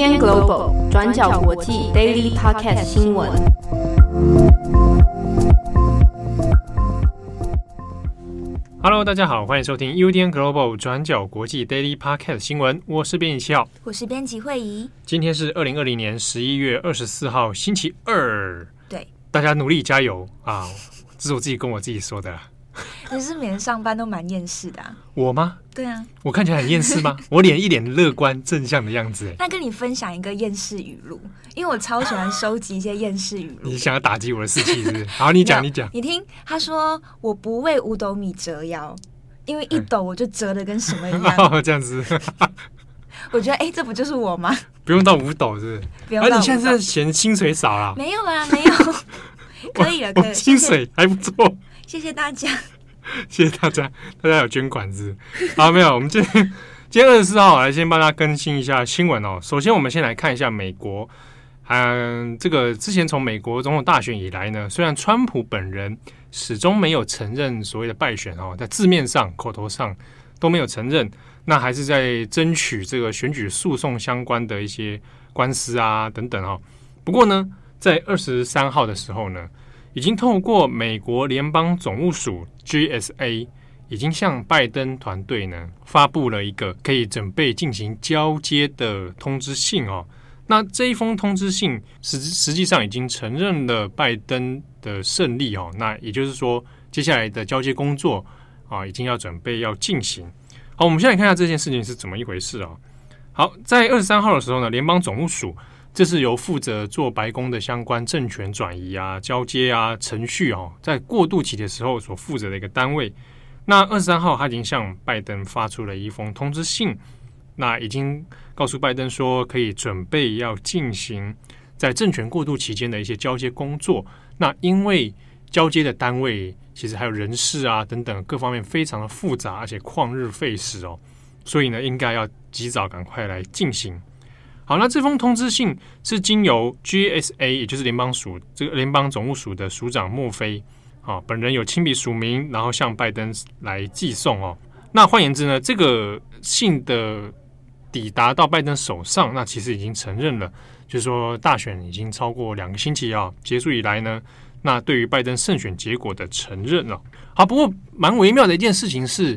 UDN Global 转角国际 Daily Podcast 新闻。Hello，大家好，欢迎收听 UDN Global 转角国际 Daily Podcast 新闻。我是编辑七号，我是编辑惠仪。今天是二零二零年十一月二十四号，星期二。对，大家努力加油啊！这是我自己跟我自己说的。你是每天上班都蛮厌世的啊？我吗？对啊，我看起来很厌世吗？我脸一脸乐观正向的样子。那跟你分享一个厌世语录，因为我超喜欢收集一些厌世语录。你想要打击我的士气是不是？好，你讲，你讲。你听，他说我不为五斗米折腰，因为一斗我就折的跟什么一样。哦，这样子。我觉得，哎、欸，这不就是我吗？不用到五斗，是不是？不用到五斗。而且现在是嫌薪水少了？没有啦，没有。可以了，可以。薪水还不错。谢谢大家。谢谢大家，大家有捐款子啊？没有。我们今天今天二十四号来先帮大家更新一下新闻哦。首先，我们先来看一下美国，嗯，这个之前从美国总统大选以来呢，虽然川普本人始终没有承认所谓的败选哦，在字面上、口头上都没有承认，那还是在争取这个选举诉讼相关的一些官司啊等等哦。不过呢，在二十三号的时候呢。已经透过美国联邦总务署 GSA，已经向拜登团队呢发布了一个可以准备进行交接的通知信哦。那这一封通知信实实际上已经承认了拜登的胜利哦。那也就是说，接下来的交接工作啊，已经要准备要进行。好，我们先来看一下这件事情是怎么一回事哦。好，在二十三号的时候呢，联邦总务署。这是由负责做白宫的相关政权转移啊、交接啊程序哦，在过渡期的时候所负责的一个单位。那二十三号，他已经向拜登发出了一封通知信，那已经告诉拜登说，可以准备要进行在政权过渡期间的一些交接工作。那因为交接的单位其实还有人事啊等等各方面非常的复杂，而且旷日费时哦，所以呢，应该要及早赶快来进行。好，那这封通知信是经由 GSA，也就是联邦署这个联邦总务署的署长墨菲啊，本人有亲笔署名，然后向拜登来寄送哦。那换言之呢，这个信的抵达到拜登手上，那其实已经承认了，就是说大选已经超过两个星期啊结束以来呢，那对于拜登胜选结果的承认了。好，不过蛮微妙的一件事情是，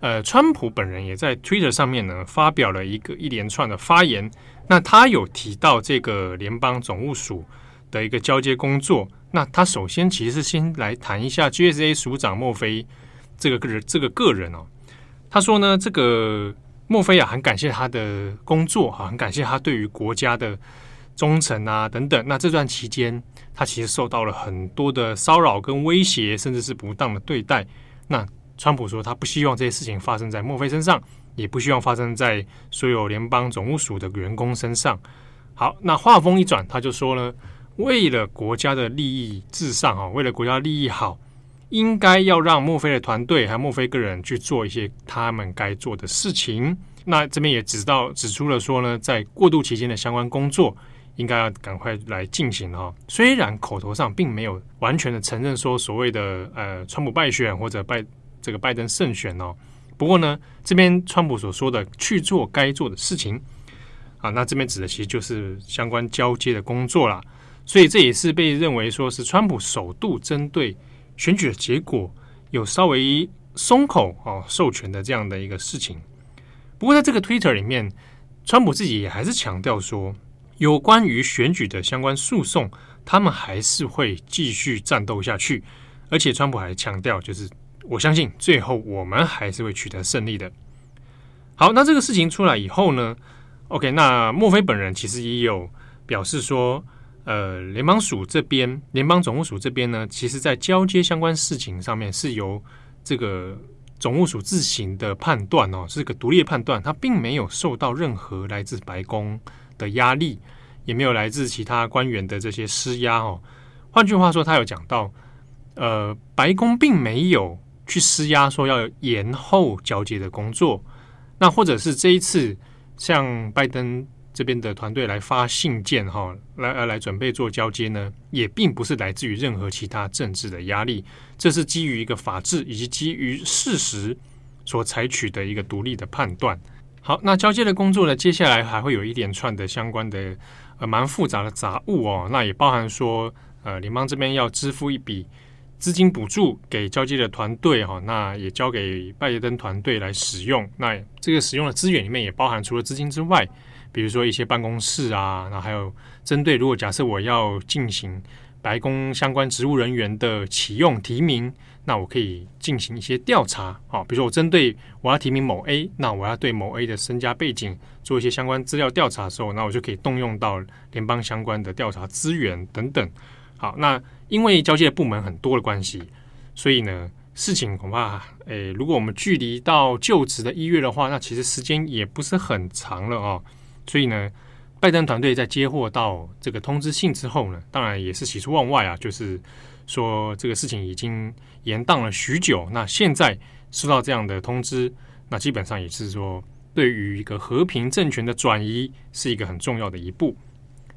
呃，川普本人也在 Twitter 上面呢发表了一个一连串的发言。那他有提到这个联邦总务署的一个交接工作。那他首先其实是先来谈一下 GSA 署长墨菲这个个人这个个人哦。他说呢，这个墨菲啊，很感谢他的工作哈，很感谢他对于国家的忠诚啊等等。那这段期间，他其实受到了很多的骚扰跟威胁，甚至是不当的对待。那川普说，他不希望这些事情发生在墨菲身上。也不希望发生在所有联邦总务署的员工身上。好，那话锋一转，他就说呢，为了国家的利益至上啊，为了国家利益好，应该要让墨菲的团队还有墨菲个人去做一些他们该做的事情。那这边也指到指出了说呢，在过渡期间的相关工作，应该要赶快来进行哈。虽然口头上并没有完全的承认说所谓的呃川普败选或者拜这个拜登胜选哦。不过呢，这边川普所说的去做该做的事情啊，那这边指的其实就是相关交接的工作啦。所以这也是被认为说是川普首度针对选举的结果有稍微松口啊授权的这样的一个事情。不过在这个 Twitter 里面，川普自己也还是强调说，有关于选举的相关诉讼，他们还是会继续战斗下去。而且川普还强调，就是。我相信最后我们还是会取得胜利的。好，那这个事情出来以后呢？OK，那莫菲本人其实也有表示说，呃，联邦署这边，联邦总务署这边呢，其实在交接相关事情上面是由这个总务署自行的判断哦，是个独立的判断，他并没有受到任何来自白宫的压力，也没有来自其他官员的这些施压哦。换句话说，他有讲到，呃，白宫并没有。去施压说要延后交接的工作，那或者是这一次向拜登这边的团队来发信件哈，来来来准备做交接呢，也并不是来自于任何其他政治的压力，这是基于一个法治以及基于事实所采取的一个独立的判断。好，那交接的工作呢，接下来还会有一连串的相关的呃蛮复杂的杂务哦，那也包含说呃联邦这边要支付一笔资金补助给交接的团队哈，那也交给拜登团队来使用。那这个使用的资源里面也包含除了资金之外，比如说一些办公室啊，那还有针对如果假设我要进行白宫相关职务人员的启用提名，那我可以进行一些调查啊，比如说我针对我要提名某 A，那我要对某 A 的身家背景做一些相关资料调查的时候，那我就可以动用到联邦相关的调查资源等等。好，那因为交接部门很多的关系，所以呢，事情恐怕，诶，如果我们距离到就职的一月的话，那其实时间也不是很长了哦。所以呢，拜登团队在接获到这个通知信之后呢，当然也是喜出望外啊，就是说这个事情已经延宕了许久。那现在收到这样的通知，那基本上也是说，对于一个和平政权的转移是一个很重要的一步。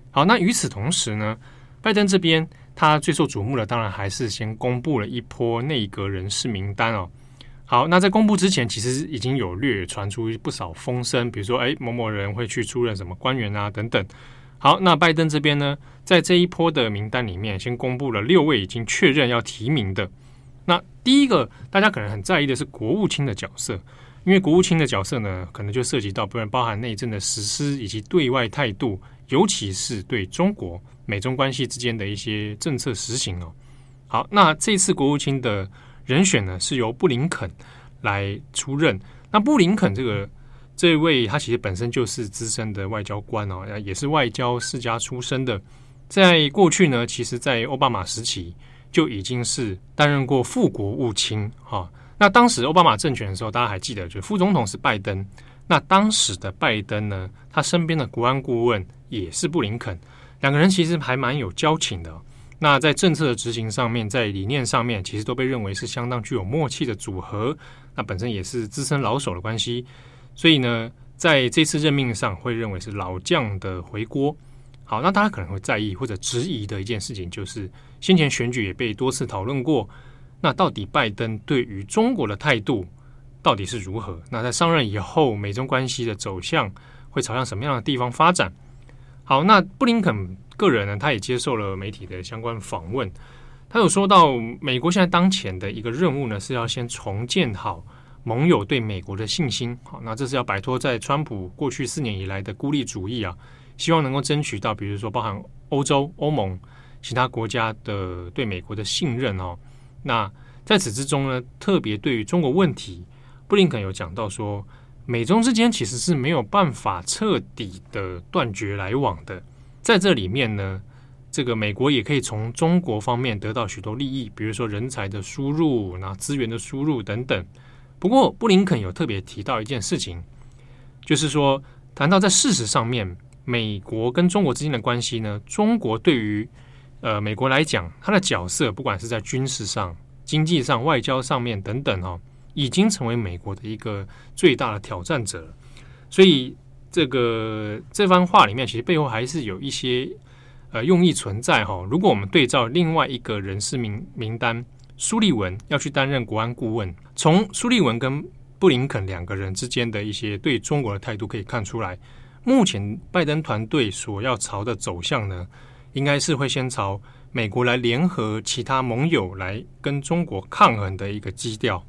好，那与此同时呢，拜登这边他最受瞩目的，当然还是先公布了一波内阁人事名单哦。好，那在公布之前，其实已经有略传出不少风声，比如说，哎，某某人会去出任什么官员啊，等等。好，那拜登这边呢，在这一波的名单里面，先公布了六位已经确认要提名的。那第一个，大家可能很在意的是国务卿的角色，因为国务卿的角色呢，可能就涉及到不然包含内政的实施以及对外态度，尤其是对中国美中关系之间的一些政策实行哦。好，那这次国务卿的。人选呢是由布林肯来出任。那布林肯这个这位，他其实本身就是资深的外交官哦，也是外交世家出身的。在过去呢，其实，在奥巴马时期就已经是担任过副国务卿哈。那当时奥巴马政权的时候，大家还记得，就副总统是拜登。那当时的拜登呢，他身边的国安顾问也是布林肯，两个人其实还蛮有交情的。那在政策的执行上面，在理念上面，其实都被认为是相当具有默契的组合。那本身也是资深老手的关系，所以呢，在这次任命上，会认为是老将的回锅。好，那大家可能会在意或者质疑的一件事情，就是先前选举也被多次讨论过。那到底拜登对于中国的态度到底是如何？那在上任以后，美中关系的走向会朝向什么样的地方发展？好，那布林肯。个人呢，他也接受了媒体的相关访问。他有说到，美国现在当前的一个任务呢，是要先重建好盟友对美国的信心。好，那这是要摆脱在川普过去四年以来的孤立主义啊，希望能够争取到，比如说包含欧洲、欧盟其他国家的对美国的信任哦。那在此之中呢，特别对于中国问题，布林肯有讲到说，美中之间其实是没有办法彻底的断绝来往的。在这里面呢，这个美国也可以从中国方面得到许多利益，比如说人才的输入、那资源的输入等等。不过，布林肯有特别提到一件事情，就是说，谈到在事实上面，美国跟中国之间的关系呢，中国对于呃美国来讲，它的角色不管是在军事上、经济上、外交上面等等哦，已经成为美国的一个最大的挑战者，所以。这个这番话里面，其实背后还是有一些呃用意存在哈。如果我们对照另外一个人事名名单，苏利文要去担任国安顾问，从苏利文跟布林肯两个人之间的一些对中国的态度可以看出来，目前拜登团队所要朝的走向呢，应该是会先朝美国来联合其他盟友来跟中国抗衡的一个基调。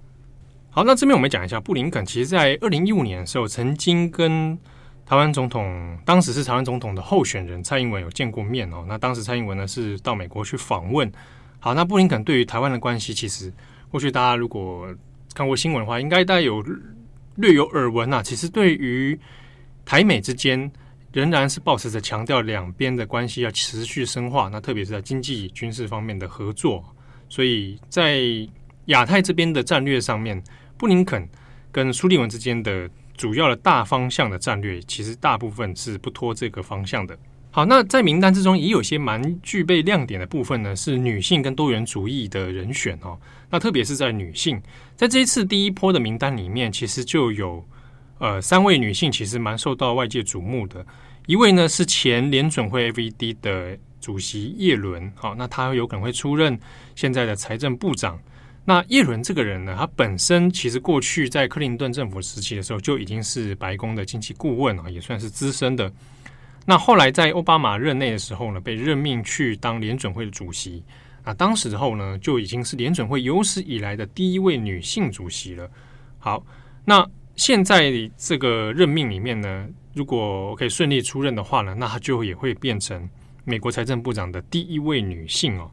好，那这边我们讲一下，布林肯其实在二零一五年的时候曾经跟台湾总统当时是台湾总统的候选人蔡英文有见过面哦。那当时蔡英文呢是到美国去访问。好，那布林肯对于台湾的关系，其实过去大家如果看过新闻的话，应该大家有略有耳闻啊。其实对于台美之间，仍然是保持着强调两边的关系要持续深化。那特别是在经济军事方面的合作。所以在亚太这边的战略上面，布林肯跟苏利文之间的。主要的大方向的战略，其实大部分是不脱这个方向的。好，那在名单之中也有些蛮具备亮点的部分呢，是女性跟多元主义的人选哦。那特别是在女性，在这一次第一波的名单里面，其实就有呃三位女性，其实蛮受到外界瞩目的。一位呢是前联准会 FED 的主席叶伦，好，那她有可能会出任现在的财政部长。那叶伦这个人呢，他本身其实过去在克林顿政府时期的时候就已经是白宫的经济顾问啊，也算是资深的。那后来在奥巴马任内的时候呢，被任命去当联准会的主席啊，当时候呢就已经是联准会有史以来的第一位女性主席了。好，那现在这个任命里面呢，如果可以顺利出任的话呢，那她就也会变成美国财政部长的第一位女性哦。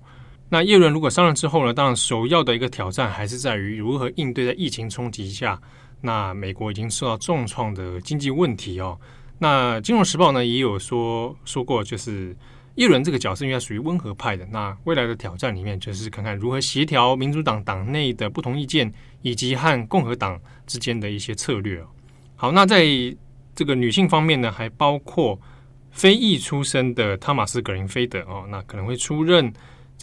那叶伦如果上任之后呢，当然首要的一个挑战还是在于如何应对在疫情冲击下，那美国已经受到重创的经济问题哦。那《金融时报》呢也有说说过，就是叶伦这个角色应该属于温和派的。那未来的挑战里面，就是看看如何协调民主党党内的不同意见，以及和共和党之间的一些策略。好，那在这个女性方面呢，还包括非裔出身的汤马斯·格林菲德哦，那可能会出任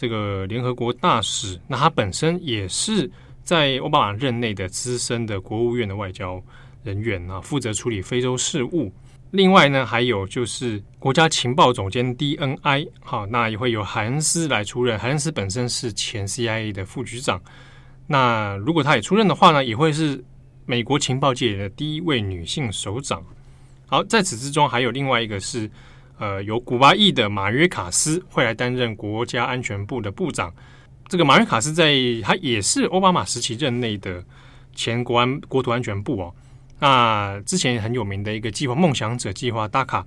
这个联合国大使。那他本身也是在奥巴马任内的资深的国务院的外交人员啊，负责处理非洲事务。另外呢，还有就是国家情报总监 DNI，好，那也会由海恩斯来出任。海恩斯本身是前 CIA 的副局长，那如果他也出任的话呢，也会是美国情报界的第一位女性首长。好，在此之中还有另外一个是，呃，由古巴裔的马约卡斯会来担任国家安全部的部长。这个马约卡斯在他也是奥巴马时期任内的前国安国土安全部哦。那之前很有名的一个计划“梦想者计划 ”DACA，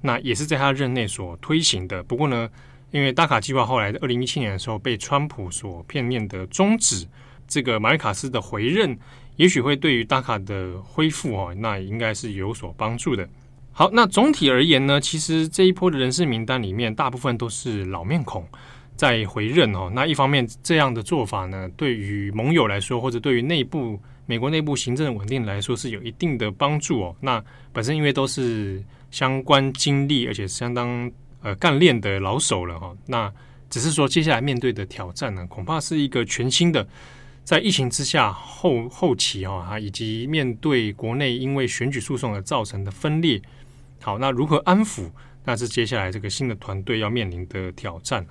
那也是在他任内所推行的。不过呢，因为 DACA 计划后来在二零一七年的时候被川普所片面的终止，这个马约卡斯的回任，也许会对于 DACA 的恢复哦，那应该是有所帮助的。好，那总体而言呢，其实这一波的人事名单里面，大部分都是老面孔在回任哦。那一方面，这样的做法呢，对于盟友来说，或者对于内部。美国内部行政稳定来说是有一定的帮助哦。那本身因为都是相关经历而且相当呃干练的老手了哈。那只是说接下来面对的挑战呢，恐怕是一个全新的，在疫情之下后后期哈，以及面对国内因为选举诉讼而造成的分裂。好，那如何安抚？那是接下来这个新的团队要面临的挑战。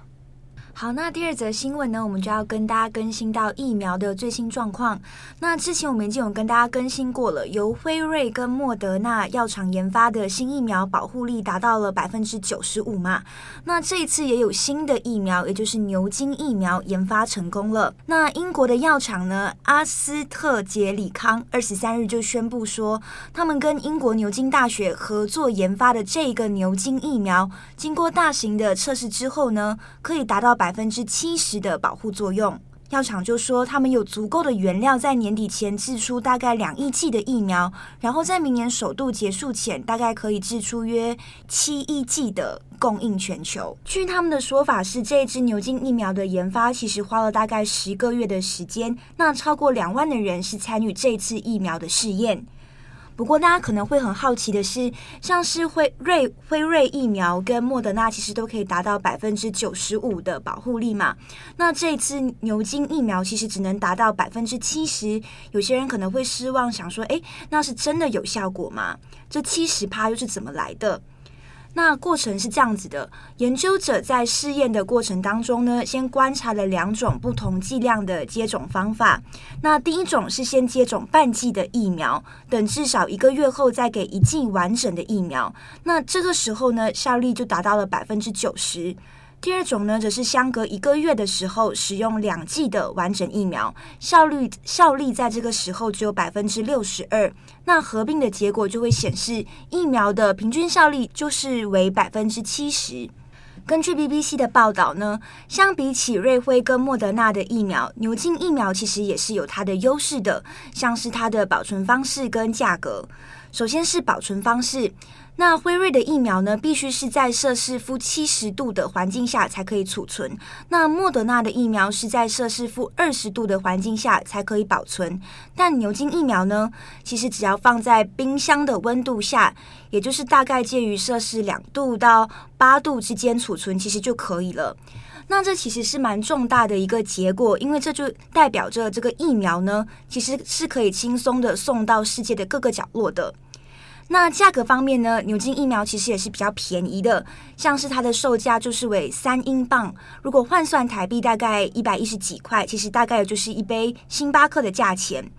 好，那第二则新闻呢，我们就要跟大家更新到疫苗的最新状况。那之前我们已经有跟大家更新过了，由辉瑞跟莫德纳药厂研发的新疫苗保护力达到了百分之九十五嘛。那这一次也有新的疫苗，也就是牛津疫苗研发成功了。那英国的药厂呢，阿斯特捷里康二十三日就宣布说，他们跟英国牛津大学合作研发的这个牛津疫苗，经过大型的测试之后呢，可以达到百。百分之七十的保护作用，药厂就说他们有足够的原料，在年底前制出大概两亿剂的疫苗，然后在明年首度结束前，大概可以制出约七亿剂的供应全球。据他们的说法是，这一支牛津疫苗的研发其实花了大概十个月的时间，那超过两万的人是参与这次疫苗的试验。不过，大家可能会很好奇的是，像是辉瑞辉瑞疫苗跟莫德纳，其实都可以达到百分之九十五的保护力嘛。那这一次牛津疫苗其实只能达到百分之七十，有些人可能会失望，想说，诶，那是真的有效果吗？这七十趴又是怎么来的？那过程是这样子的，研究者在试验的过程当中呢，先观察了两种不同剂量的接种方法。那第一种是先接种半剂的疫苗，等至少一个月后再给一剂完整的疫苗。那这个时候呢，效力就达到了百分之九十。第二种呢，则是相隔一个月的时候使用两剂的完整疫苗，效率效力在这个时候只有百分之六十二。那合并的结果就会显示，疫苗的平均效力就是为百分之七十。根据 BBC 的报道呢，相比起瑞辉跟莫德纳的疫苗，牛津疫苗其实也是有它的优势的，像是它的保存方式跟价格。首先是保存方式。那辉瑞的疫苗呢，必须是在摄氏负七十度的环境下才可以储存。那莫德纳的疫苗是在摄氏负二十度的环境下才可以保存。但牛津疫苗呢，其实只要放在冰箱的温度下，也就是大概介于摄氏两度到八度之间储存，其实就可以了。那这其实是蛮重大的一个结果，因为这就代表着这个疫苗呢，其实是可以轻松的送到世界的各个角落的。那价格方面呢，牛津疫苗其实也是比较便宜的，像是它的售价就是为三英镑，如果换算台币大概一百一十几块，其实大概就是一杯星巴克的价钱。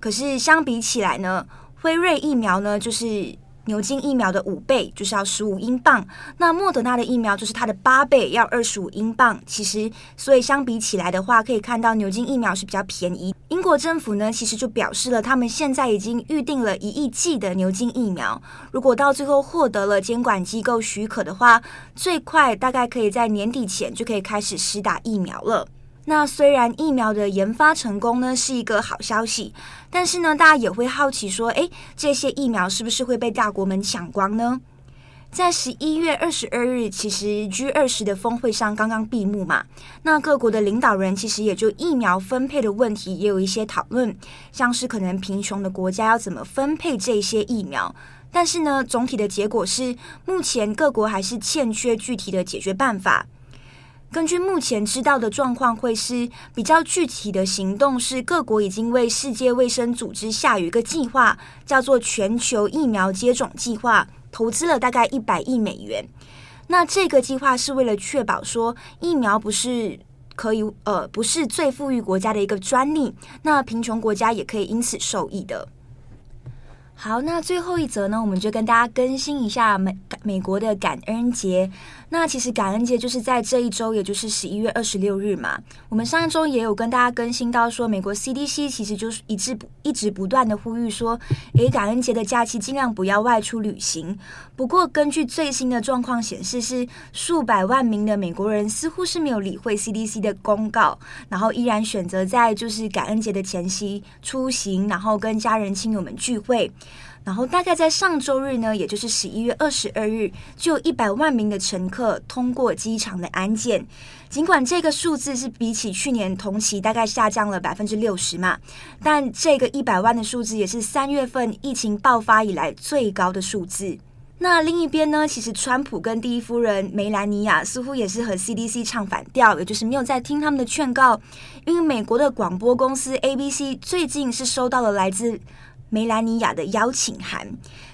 可是相比起来呢，辉瑞疫苗呢就是。牛津疫苗的五倍就是要十五英镑，那莫德纳的疫苗就是它的八倍，要二十五英镑。其实，所以相比起来的话，可以看到牛津疫苗是比较便宜。英国政府呢，其实就表示了，他们现在已经预定了一亿剂的牛津疫苗。如果到最后获得了监管机构许可的话，最快大概可以在年底前就可以开始施打疫苗了。那虽然疫苗的研发成功呢是一个好消息，但是呢，大家也会好奇说，诶，这些疫苗是不是会被大国们抢光呢？在十一月二十二日，其实 G 二十的峰会上刚刚闭幕嘛，那各国的领导人其实也就疫苗分配的问题也有一些讨论，像是可能贫穷的国家要怎么分配这些疫苗，但是呢，总体的结果是，目前各国还是欠缺具体的解决办法。根据目前知道的状况，会是比较具体的行动是各国已经为世界卫生组织下有一个计划，叫做全球疫苗接种计划，投资了大概一百亿美元。那这个计划是为了确保说疫苗不是可以呃不是最富裕国家的一个专利，那贫穷国家也可以因此受益的。好，那最后一则呢，我们就跟大家更新一下美美国的感恩节。那其实感恩节就是在这一周，也就是十一月二十六日嘛。我们上一周也有跟大家更新到说，美国 CDC 其实就是一直不一直不断的呼吁说，诶，感恩节的假期尽量不要外出旅行。不过根据最新的状况显示，是数百万名的美国人似乎是没有理会 CDC 的公告，然后依然选择在就是感恩节的前夕出行，然后跟家人亲友们聚会。然后大概在上周日呢，也就是十一月二十二日，就有一百万名的乘客通过机场的安检。尽管这个数字是比起去年同期大概下降了百分之六十嘛，但这个一百万的数字也是三月份疫情爆发以来最高的数字。那另一边呢，其实川普跟第一夫人梅兰妮亚似乎也是和 CDC 唱反调，也就是没有在听他们的劝告。因为美国的广播公司 ABC 最近是收到了来自梅兰妮亚的邀请函，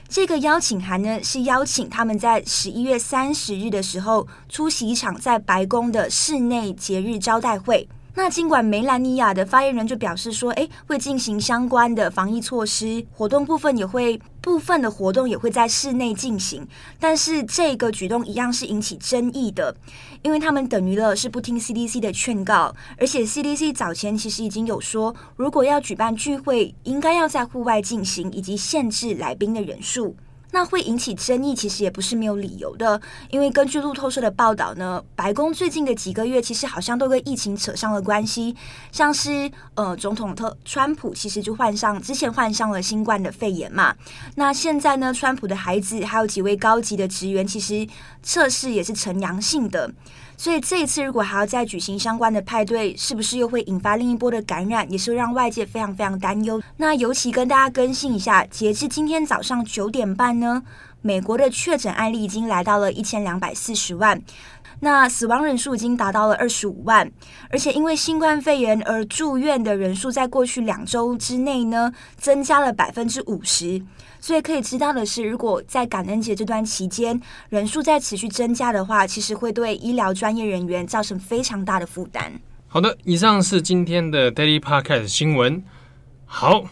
这个邀请函呢，是邀请他们在十一月三十日的时候出席一场在白宫的室内节日招待会。那尽管梅兰妮亚的发言人就表示说，诶，会进行相关的防疫措施，活动部分也会部分的活动也会在室内进行，但是这个举动一样是引起争议的，因为他们等于了是不听 CDC 的劝告，而且 CDC 早前其实已经有说，如果要举办聚会，应该要在户外进行，以及限制来宾的人数。那会引起争议，其实也不是没有理由的。因为根据路透社的报道呢，白宫最近的几个月其实好像都跟疫情扯上了关系。像是呃，总统特川普其实就患上之前患上了新冠的肺炎嘛。那现在呢，川普的孩子还有几位高级的职员，其实测试也是呈阳性的。所以这一次如果还要再举行相关的派对，是不是又会引发另一波的感染，也是让外界非常非常担忧。那尤其跟大家更新一下，截至今天早上九点半呢，美国的确诊案例已经来到了一千两百四十万，那死亡人数已经达到了二十五万，而且因为新冠肺炎而住院的人数在过去两周之内呢，增加了百分之五十。所以可以知道的是，如果在感恩节这段期间人数在持续增加的话，其实会对医疗专业人员造成非常大的负担。好的，以上是今天的 Daily Podcast 新闻。好，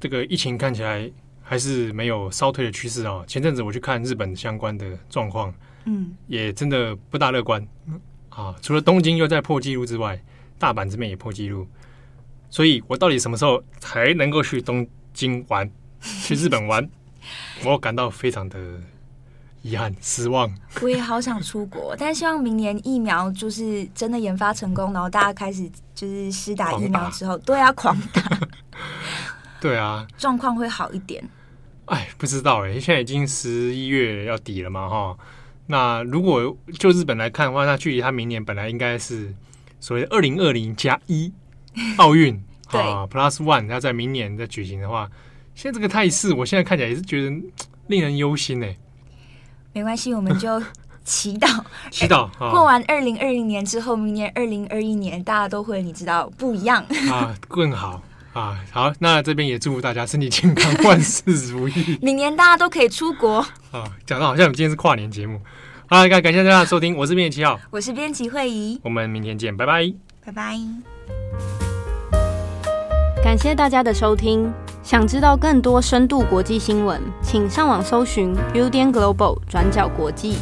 这个疫情看起来还是没有烧退的趋势啊。前阵子我去看日本相关的状况，嗯，也真的不大乐观啊。除了东京又在破纪录之外，大阪这边也破纪录。所以我到底什么时候才能够去东京玩？去日本玩，我感到非常的遗憾、失望。我也好想出国，但希望明年疫苗就是真的研发成功，然后大家开始就是施打疫苗之后，对啊，狂打，对啊，状况会好一点。哎，不知道哎，现在已经十一月要底了嘛，哈。那如果就日本来看的话，那距离他明年本来应该是所谓二零二零加一 奥运啊，Plus One，要在明年再举行的话。现在这个态势，我现在看起来也是觉得令人忧心呢。没关系，我们就祈祷，祈祷。过完二零二零年之后，明年二零二一年，大家都会你知道不一样啊，更好啊，好，那这边也祝福大家身体健康，万事如意。明年大家都可以出国啊，讲的好像我们今天是跨年节目。好，感感谢大家的收听，我是编辑七号，我是编辑惠仪，我们明天见，拜拜，拜拜。感谢大家的收听。想知道更多深度国际新闻，请上网搜寻 Udan Global 转角国际。